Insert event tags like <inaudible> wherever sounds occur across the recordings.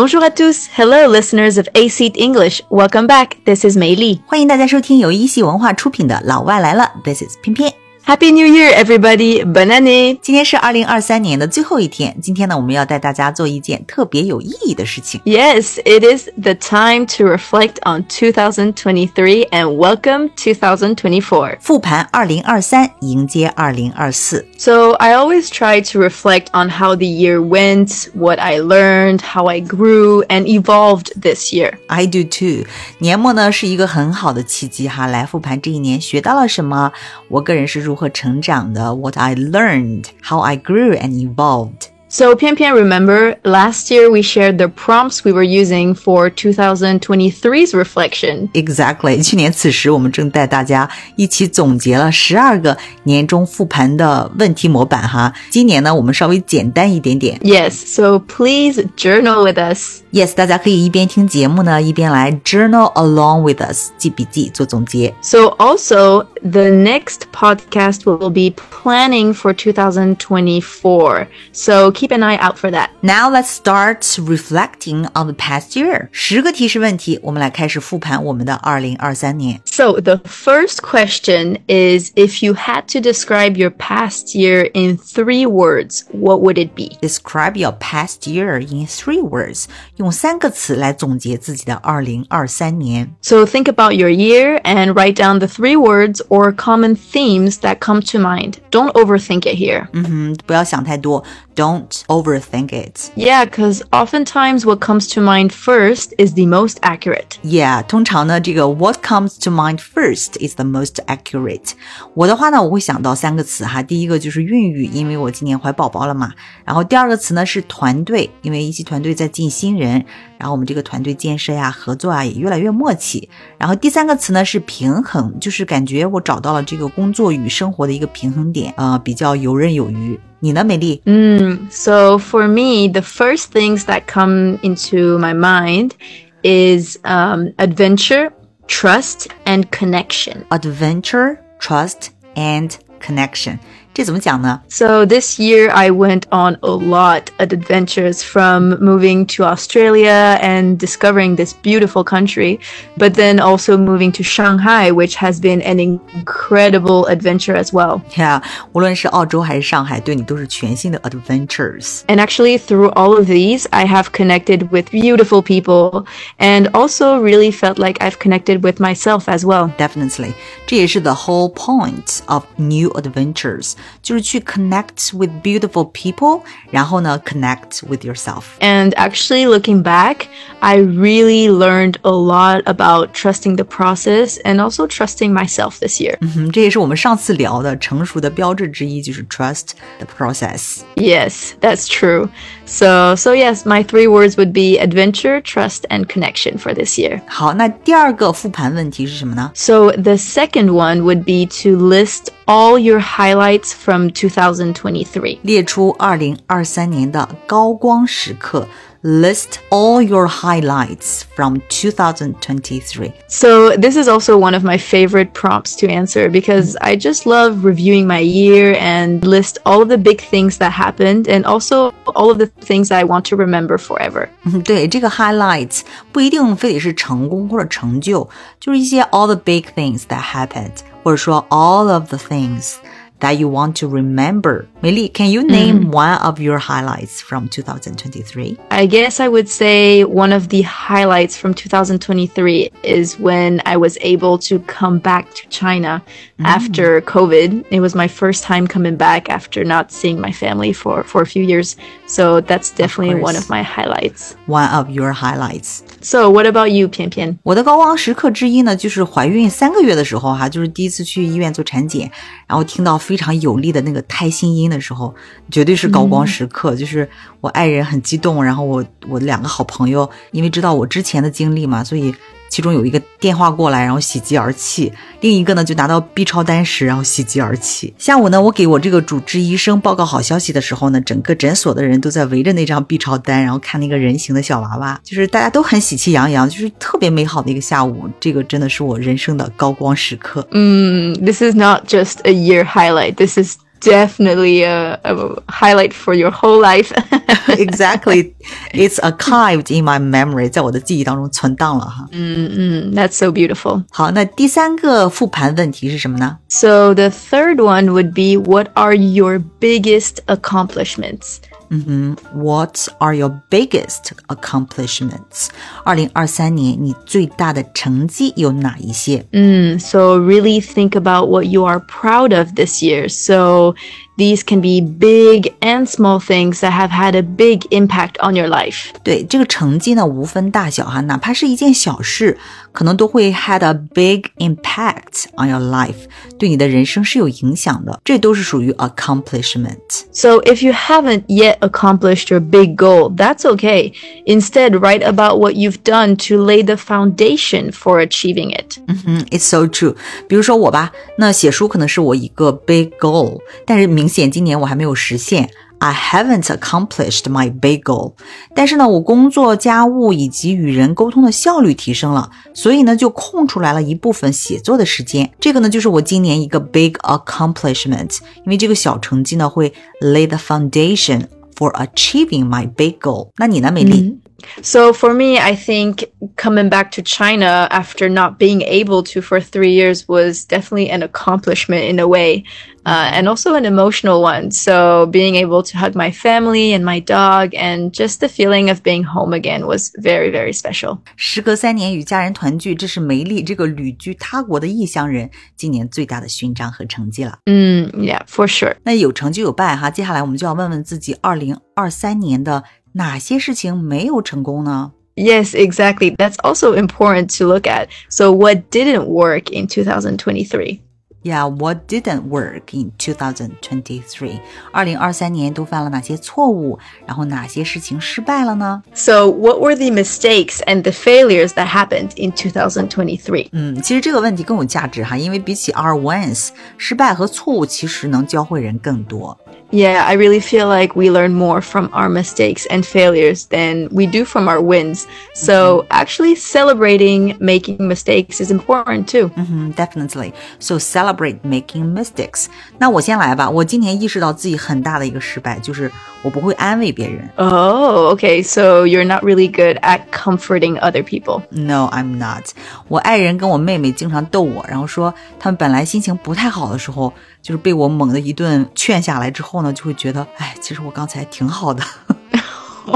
Bonjour à tous, hello listeners of A Seat English, welcome back. This is Mei Li，欢迎大家收听由一席文化出品的《老外来了》，This is 翩翩。Happy New Year, everybody. Bonne année. 今天是二零二三年的最后一天，今天呢，我们要带大家做一件特别有意义的事情。 Yes, it is the time to reflect on 2023 and welcome 2024. 复盘二零二三，迎接二零二四。 So, I always try to reflect on how the year went, what I learned, how I grew and evolved this year. I do too。年末呢是一个很好的契机哈，来复盘这一年学到了什么，我个人是如 何成长的，What I learned, how I grew and evolved。 So, Pian Pian, remember last year we shared the prompts we were using for 2023's reflection. Exactly，去年此时我们正带大家一起总结了十二个年终复盘的问题模板哈。今年呢，我们稍微简单一点点。 Yes, so please journal with us. Yes，大家可以一边听节目呢，一边来 journal along with us，记笔记，做总结。 So, also, the next podcast will be planning for 2024. So, keep an eye out for that. Now let's start reflecting on the past year。十个提示问题，我们来开始复盘我们的二零二三年。 So, the first question is if you had to describe your past year in three words, what would it be? Describe your past year in three words， 用三个词来总结自己的二零二三年。 So, think about your year and write down the three words or common themes that come to mind. Don't overthink it here. 嗯，不要想太多 ，Don't overthink it。Yeah, because oftentimes what comes to mind first is the most accurate. Yeah，通常呢，这个 what comes to mind first is the most accurate。我的话呢，我会想到三个词哈，第一个就是孕育，因为我今年怀宝宝了嘛。然后第二个词呢是团队，因为一期团队在进新人，然后我们这个团队建设呀、合作啊也越来越默契。然后第三个词呢是平衡，就是感觉我找到了这个工作与生活的一个平衡点，呃，比较游刃有余。你呢，美丽？ So for me, the first things that come into my mind is um, adventure, trust, and connection. Adventure, trust and connection， 这怎么讲呢？ So this year I went on a lot of adventures from moving to Australia and discovering this beautiful country, but then also moving to Shanghai, which has been an incredible adventure as well. Yeah，无论是澳洲还是上海，对你都是全新的 adventures。 And actually, through all of these, I have connected with beautiful people and also really felt like I've connected with myself as well. Definitely，这也是 the whole point of new adventures， 就是去 connect with beautiful people，然后呢 connect with yourself。 And actually, looking back, I really learned a lot about trusting the process and also trusting myself this year. 嗯，这也是我们上次聊的成熟的标志之一，就是 trust the process。 Yes, that's true. So, so yes, my three words would be adventure, trust, and connection for this year. 好，那第二个复盘问题是什么呢？ So the second one would be to list all your highlights from 2023. 列出二零二三年的高光时刻。List all your highlights from 2023. So this is also one of my favorite prompts to answer because I just love reviewing my year and list all of the big things that happened and also all of the things that I want to remember forever. <laughs> 嗯，对，这个 highlights 不一定非得是成功或者成就，就是一些 all the big things that happened，或者说 all of the things That you want to remember. Mili, can you name mm one of your highlights from 2023? I guess I would say one of the highlights from 2023 is when I was able to come back to China mm. after COVID. It was my first time coming back after not seeing my family for, for a few years. So that's definitely of one of my highlights. One of your highlights. So what about you, 翩翩？我的高光时刻之一呢，就是怀孕三个月的时候哈、啊，就是第一次去医院做产检，然后听到非常有力的那个胎心音。的时候，绝对是高光时刻。就是我爱人很激动，然后我我两个好朋友，因为知道我之前的经历嘛，所以其中有一个电话过来，然后喜极而泣；另一个呢就拿到 B 超单时，然后喜极而泣。下午呢，我给我这个主治医生报告好消息的时候呢，整个诊所的人都在围着那张 B 超单，然后看那个人形的小娃娃，就是大家都很喜气洋洋，就是特别美好的一个下午。这个真的是我人生的高光时刻。Mm, this is not just a year highlight. This is definitely a, a highlight for your whole life. <laughs> exactly, it's archived in my memory，在我的记忆当中存档了哈。嗯嗯，That's so beautiful. 好，那第三个复盘问题是什么呢？So the third one would be, what are your biggest accomplishments? 嗯哼，What are your biggest accomplishments？二零二三年你最大的成绩有哪一些？嗯，So really think about what you are proud of this year. So these can be big and small things that have had a big impact on your life. 对这个成绩呢，无分大小哈，哪怕是一件小事，可能都会 had a big impact on your life，对你的人生是有影响的。这都是属于 accomplishment。So if you haven't yet accomplished your big goal, that's okay. Instead, write about what you've done to lay the foundation for achieving it. 嗯哼，It's so true。比如说我吧，那写书可能是我一个 big goal，但是明 显今年我还没有实现。I haven't accomplished my big goal，但是呢，我工作、家务以及与人沟通的效率提升了，所以呢，就空出来了一部分写作的时间。这个呢，就是我今年一个 big accomplishment，因为这个小成绩呢，会 lay the foundation for achieving my big goal。那你呢，美丽 So for me, I think coming back to China after not being able to for three years was definitely an accomplishment in a way, uh, and also an emotional one. So being able to hug my family and my dog, and just the feeling of being home again was very very special. 时隔三年与家人团聚，这是梅莉这个旅居他国的异乡人今年最大的勋章和成绩了。嗯，Yeah，for sure。那有成就有败哈，接下来我们就要问问自己，二零二三年的哪些事情没有成功呢？Yes, exactly. That's also important to look at. So, what didn't work in 2023? Yeah, what didn't work in 2023? 二零二三年都犯了哪些错误？然后哪些事情失败了呢？So, what were the mistakes and the failures that happened in 2023? 嗯，其实这个问题更有价值哈，因为比起 our wins，失败和错误其实能教会人更多。yeah, I really feel like we learn more from our mistakes and failures than we do from our wins. So mm-hmm. actually celebrating making mistakes is important too. Mm-hmm, definitely. So celebrate making mistakes. 那我先来吧。我今年意识到自己很大的一个失败，就是我不会安慰别人。Oh, okay. So you're not really good at comforting other people. No, I'm not. 我爱人跟我妹妹经常逗我，然后说他们本来心情不太好的时候。就是被我猛的一顿劝下来之后呢，就会觉得，哎，其实我刚才挺好的。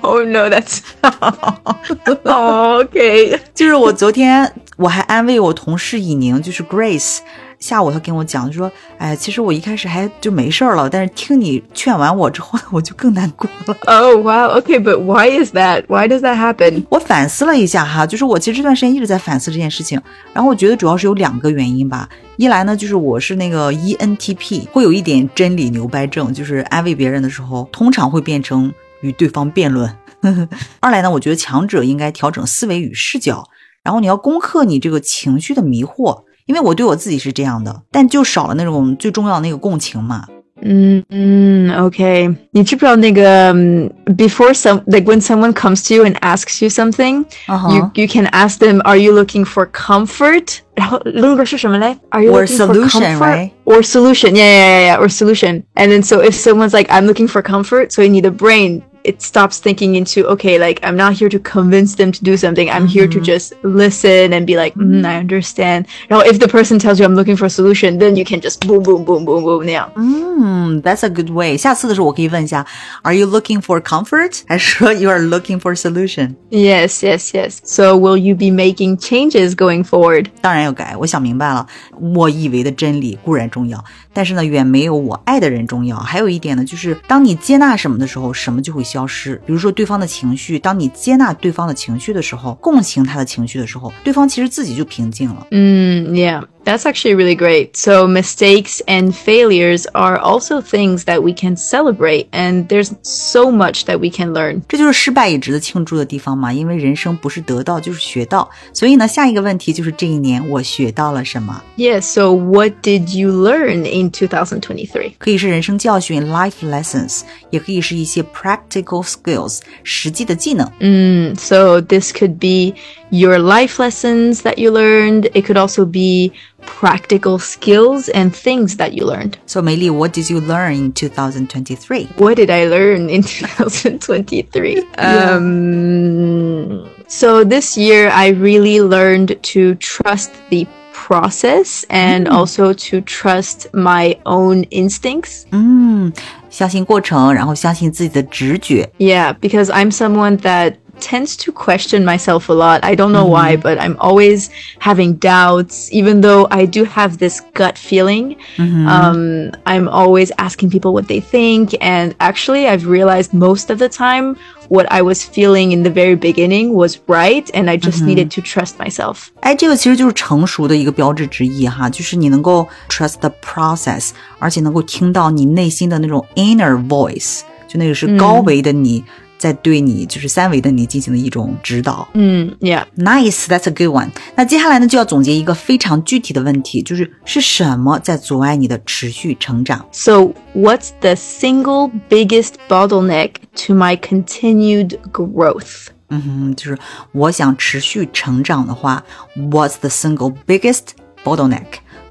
Oh <laughs> no, that's <laughs> okay. 就是我昨天我还安慰我同事以宁，就是 Grace。 下午他跟我讲，说，哎，其实我一开始还就没事儿了，但是听你劝完我之后，<laughs> 我就更难过了。Oh wow, okay, but why is that? Why does that happen? 我反思了一下哈，就是我其实这段时间一直在反思这件事情，然后我觉得主要是有两个原因吧。一来呢，就是我是那个 ENTP，会有一点真理牛掰症，就是安慰别人的时候，通常会变成与对方辩论。<laughs> 二来呢，我觉得强者应该调整思维与视角，然后你要攻克你这个情绪的迷惑。因为我对我自己是这样的，但就少了那种最重要的那个共情嘛。嗯嗯，OK，你知不知道那个、um, before some like when someone comes to you and asks you something, uh-huh. you you can ask them, "Are you looking for comfort?" 然后那个是什么嘞？Are you or looking solution, for comfort right? or solution? Yeah, yeah, yeah, yeah, or solution. And then so if someone's like, "I'm looking for comfort," so you need a brain it stops thinking into okay like i'm not here to convince them to do something i'm mm-hmm. here to mm-hmm. just listen and be like mm, i understand now if the person tells you i'm looking for a solution then you can just boom boom boom boom boom yeah mm, that's a good way 下次的时候我可以问一下 are you looking for comfort <laughs> 还是说 you are looking for a solution yes yes yes so will you be making changes going forward 当然要改我想明白了我以为的真理固然重要但是呢远没有我爱的人重要还有一点呢就是当你接纳什么的时候什么就会 消失，比如说对方的情绪，当你接纳对方的情绪的时候，共情他的情绪的时候，对方其实自己就平静了。嗯，Yeah。That's actually really great. So mistakes and failures are also things that we can celebrate and there's so much that we can learn. 这就是失败也值得庆祝的地方嘛，因为人生不是得到就是学到。所以呢，下一个问题就是这一年我学到了什么？Yeah, so what did you learn in 2023? 可以是人生教训 life lessons，也可以是一些 practical skills 实际的技能。嗯，so this could be your life lessons that you learned. It could also be practical skills and things that you learned. So, Meili, what did you learn in 2023? What did I learn in 2023? <laughs> Um, so this year I really learned to trust the process and also to trust my own instincts. 嗯，相信过程，然后相信自己的直觉。 Yeah, because I'm someone that tends to question myself a lot. I don't know why, but I'm always having doubts, even though I do have this gut feeling. Um, I'm always asking people what they think. And actually, I've realized most of the time, what I was feeling in the very beginning was right. And I just needed to trust myself. 哎，这个其实就是成熟的一个标志之一哈，就是你能够 trust the process，而且能够听到你内心的那种 inner voice，就那个是高维的你 在对你，就是三维的你进行的一种指导。 Mm, yeah. Nice, that's a good one. 那接下来呢，就要总结一个非常具体的问题，就是是什么在阻碍你的持续成长？ So, what's the single biggest bottleneck to my continued growth? 嗯哼，就是我想持续成长的话，What's the single biggest bottleneck？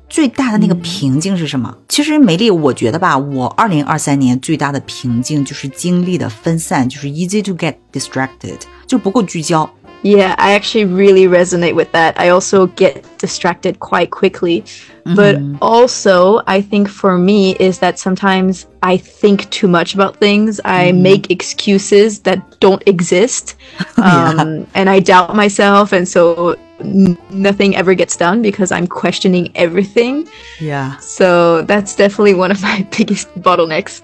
最大的那个瓶颈是什么？嗯、其实梅莉，我觉得吧，我二零二三年最大的瓶颈就是精力的分散，就是 easy to get distracted，就不够聚焦。Yeah, I actually really resonate with that. I also get distracted quite quickly. Mm-hmm. But mm -hmm. also, I think for me is that sometimes I think too much about things. I mm -hmm. make excuses that don't exist. <laughs> Um, yeah. And I doubt myself. And so nothing ever gets done because I'm questioning everything. Yeah， So that's definitely one of my <laughs> biggest bottlenecks.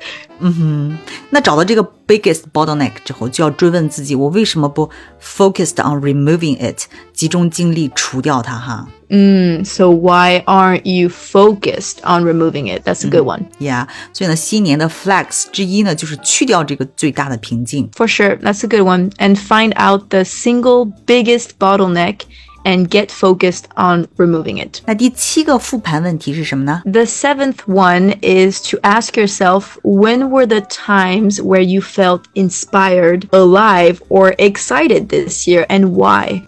那找到这个 biggest bottleneck 之后，就要追问自己，我为什么不 focused on removing it，集中精力除掉它哈？ Mm, so why aren't you focused on removing it? That's a good one. Yeah，所以呢，新年的 flex 之一呢，就是去掉这个最大的瓶颈。 For sure, that's a good one. And find out the single biggest bottleneck and get focused on removing it. The seventh one is to ask yourself when were the times where you felt inspired, alive, or excited this year, and why?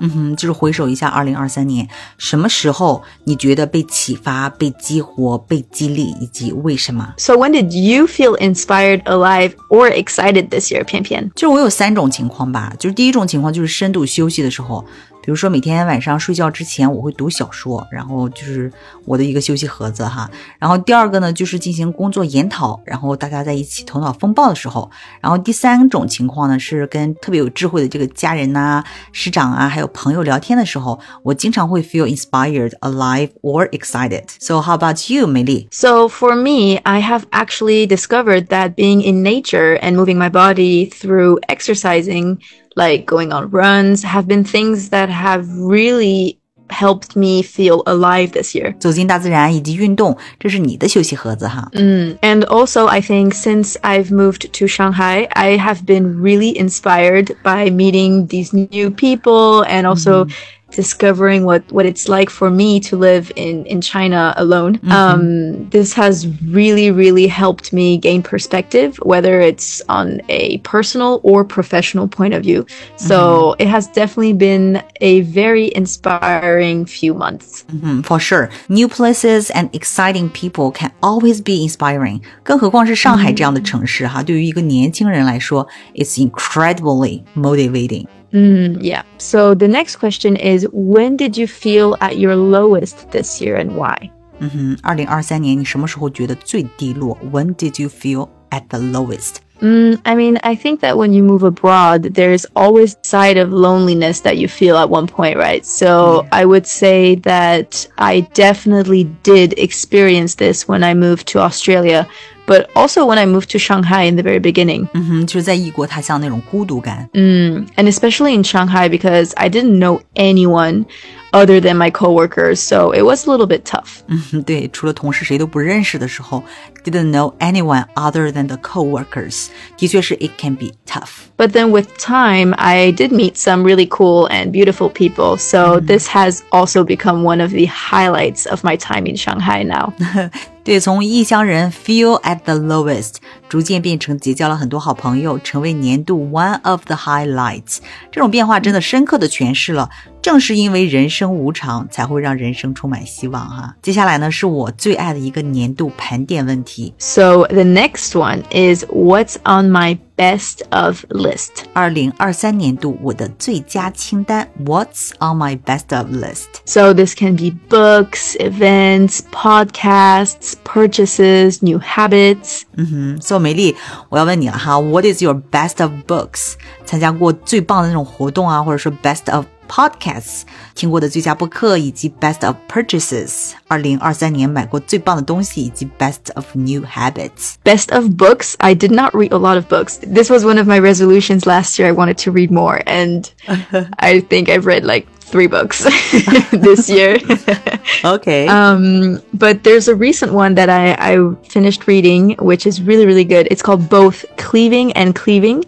so when did you feel inspired, alive, or excited this year? 翩翩就是我有三种情况吧，就是第一种情况就是深度休息的时候。比如说每天晚上睡觉之前我会读小说，然后就是我的一个休息盒子哈。然后第二个呢就是进行工作研讨，然后大家在一起头脑风暴的时候。然后第三种情况呢是跟特别有智慧的这个家人呐、师长啊，还有朋友聊天的时候，我经常会 feel inspired, alive or excited. So how about you, 美丽？ So for me, I have actually discovered that being in nature and moving my body through exercising, like going on runs, have been things that have really helped me feel alive this year. 走进大自然以及运动，这是你的休息盒子哈。 Mm. And also, I think since I've moved to Shanghai, I have been really inspired by meeting these new people and also discovering what, what it's like for me to live in, in China alone. Um, this has really, really helped me gain perspective, whether it's on a personal or professional point of view. So it has definitely been a very inspiring few months. 嗯，for sure, new places and exciting people can always be inspiring。更何况是上海这样的城市哈，对于一个年轻人来说，it's incredibly motivating。 Mm, yeah. So the next question is when did you feel at your lowest this year and why? 嗯哼，二零二三年你什么时候觉得最低落？When did you feel at the lowest？ Mm, I mean, I think that when you move abroad, there's always a side of loneliness that you feel at one point, right? So I would say that I definitely did experience this when I moved to Australia, but also when I moved to Shanghai in the very beginning. 嗯哼，就是在异国他乡那种孤独感。 Mm, and especially in Shanghai because I didn't know anyone other than my coworkers, so it was a little bit tough. <laughs> 嗯哼，对，除了同事谁都不认识的时候，didn't know anyone other than the coworkers，的确是 it can be tough。 But then with time, I did meet some really cool and beautiful people. So this has also become one of the highlights of my time in Shanghai now. <laughs> 对，从异乡人 feel at the lowest，逐渐变成结交了很多好朋友，成为年度 one of the highlights。这种变化真的深刻的诠释了正是因为人生无常，才会让人生充满希望哈、啊。接下来呢，是我最爱的一个年度盘点问题。So the next one is what's on my best of list？二零二三年度我的最佳清单，What's on my best of list？So this can be books, events, podcasts, purchases, new habits。嗯哼，所以梅莉，我要问你了哈，What is your best of books？参加过最棒的那种活动啊，或者说 best of podcasts，听过的最佳播客，以及 best of purchases，二零二三年买过最棒的东西，以及 best of new habits。 Best of books. I did not read a lot of books. This was one of my resolutions last year. I wanted to read more, and <laughs> I think I've read like three books <laughs> this year. <laughs> okay. Um, but there's a recent one that I, I finished reading, which is really, really good. It's called Both Cleaving and Cleaving.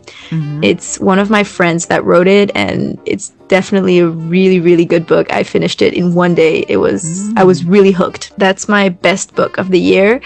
It's one of my friends that wrote it, and it's definitely a really, really good book. I finished it in one day. It was, I was really hooked. That's my best book of the year.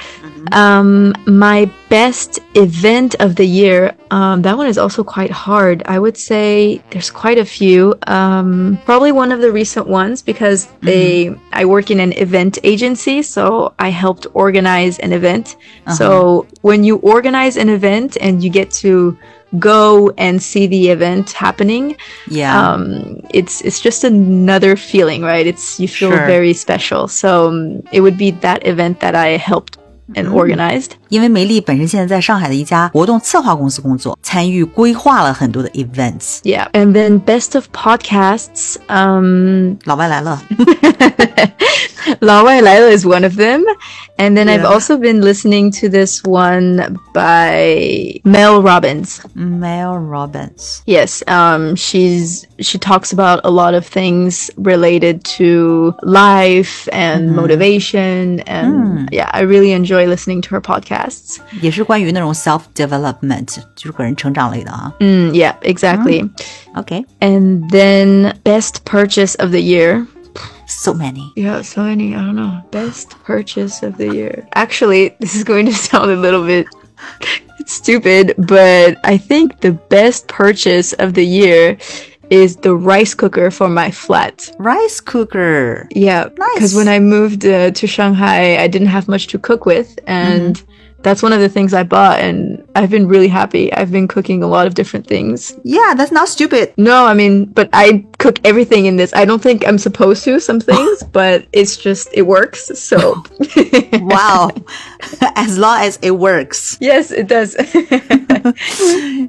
Um, my best event of the year, um, that one is also quite hard. I would say there's quite a few. Um, probably one of the recent ones because they, I work in an event agency, so I helped organize an event. So when you organize an event and you get to go and see the event happening, yeah，、um, it's it's just another feeling, right? It's you feel Sure. very special. So um, it would be that event that I helped and organized。因为梅莉本身现在在上海的一家活动策划公司工作，参与规划了很多的 events。Yeah, and then best of podcasts. Um, <laughs> 老外来了。老外来了 is one of them, and then I've also been listening to this one by Mel Robbins. Mel Robbins. Yes. Um, she's she talks about a lot of things related to life and motivation, and mm. yeah, I really enjoy listening to her podcasts. 也是关于那种 self development，就是个人成长类的啊。 Mm, yeah, exactly. OK，so、 And then best purchase of the year. many。 Yeah, so many. I don't know. Best purchase of the year. Actually, this is going to <laughs> sound a little bit stupid, but I think the best purchase of the year is the rice cooker for my flat. Rice cooker，Yeah, Nice. because when I moved uh, to Shanghai, I didn't have much to cook with, and that's one of the things I bought, and I've been really happy. I've been cooking a lot of different things. Yeah, that's not stupid. No, I mean, but I cook everything in this. I don't think I'm supposed to some things, <laughs> but it's just it works. So <laughs> Wow, <laughs> as long as it works， yes, it does.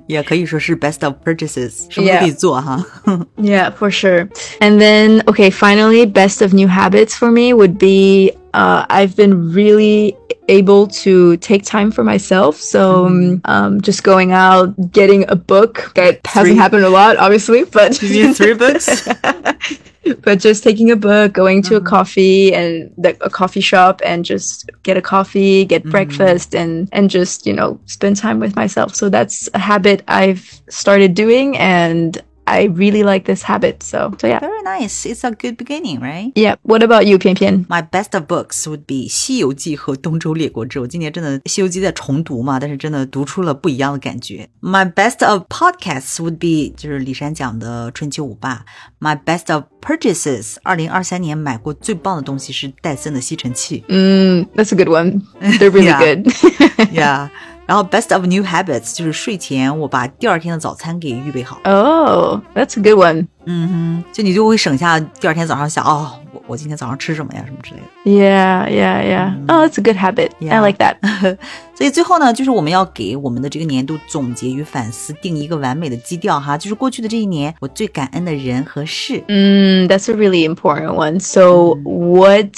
也可以说是 best of purchases，什么都可以做哈。 yeah, for sure. And then okay, finally, best of new habits for me would be uh, I've been really able to take time for myself. So um, um, just going out, getting a book. That hasn't happened a lot, obviously, but three books? <laughs> but just taking a book, going to a coffee and the, a coffee shop and just get a coffee, get breakfast and and just, you know, spend time with myself. So that's a habit I've started doing and I really like this habit. So, so yeah. Very nice. It's a good beginning, right? Yeah. What about you, 翩翩 My best of books would be《西游记》和《东周列国志》。我今年真的《西游记》在重读嘛，但是真的读出了不一样的感觉。My best of podcasts would be 就是李珊讲的《春秋五霸》。My best of purchases, 二零二三年买过最棒的东西是戴森的吸尘器。Hmm, that's a good one. They're really <laughs> yeah. good. <laughs> yeah. 然后 best of new habits 就是睡前我把第二天的早餐给预备好。 oh, that's a good one. 嗯哼，就你就会省下第二天早上想哦，我我今天早上吃什么呀，什么之类的。 Yeah, yeah, yeah. Oh, that's a good habit. I Yeah. like that. <laughs> 所以最后呢，就是我们要给我们的这个年度总结与反思定一个完美的基调哈，就是过去的这一年我最感恩的人和事。 Mm, that's a really important one. So, what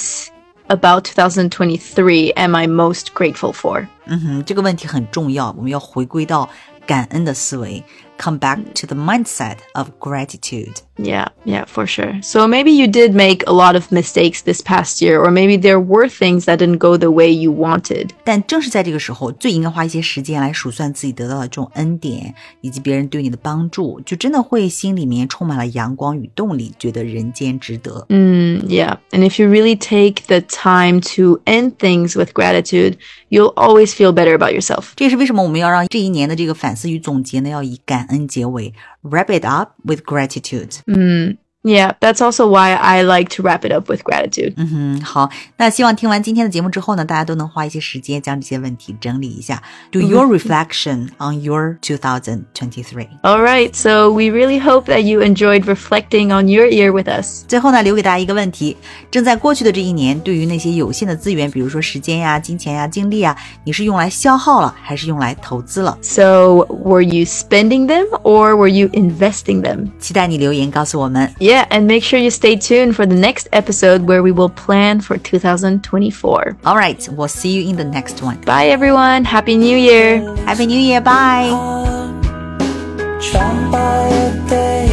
about 2023 am I most grateful for? 嗯哼，这个问题很重要，我们要回归到感恩的思维，come back to the mindset of gratitude。 Yeah, yeah, for sure. So maybe you did make a lot of mistakes this past year, or maybe there were things that didn't go the way you wanted. 但正是在这个时候，最应该花一些时间来数算自己得到的这种恩典，以及别人对你的帮助，就真的会心里面充满了阳光与动力，觉得人间值得。 Mm, yeah. And if you really take the time to end things with gratitude, you'll always feel better about yourself. 这也是为什么我们要让这一年的这个反思与总结呢，要以感恩结尾，wrap it up with gratitude。 Mm, Yeah, that's also why I like to wrap it up with gratitude. 嗯哼，好，那希望听完今天的节目之后呢，大家都能花一些时间将这些问题整理一下，do your reflection on your 2023。 All right, so we really hope that you enjoyed reflecting on your year with us. 最后呢，留给大家一个问题：正在过去的这一年，对于那些有限的资源，比如说时间呀、金钱呀、精力啊，你是用来消耗了，还是用来投资了？ So, were you spending them or were you investing them? 期待你留言告诉我们。 Yeah, Yeah, and make sure you stay tuned for the next episode where we will plan for 2024. All right, we'll see you in the next one. Bye, everyone. Happy New Year. Happy New Year. Bye. Eh,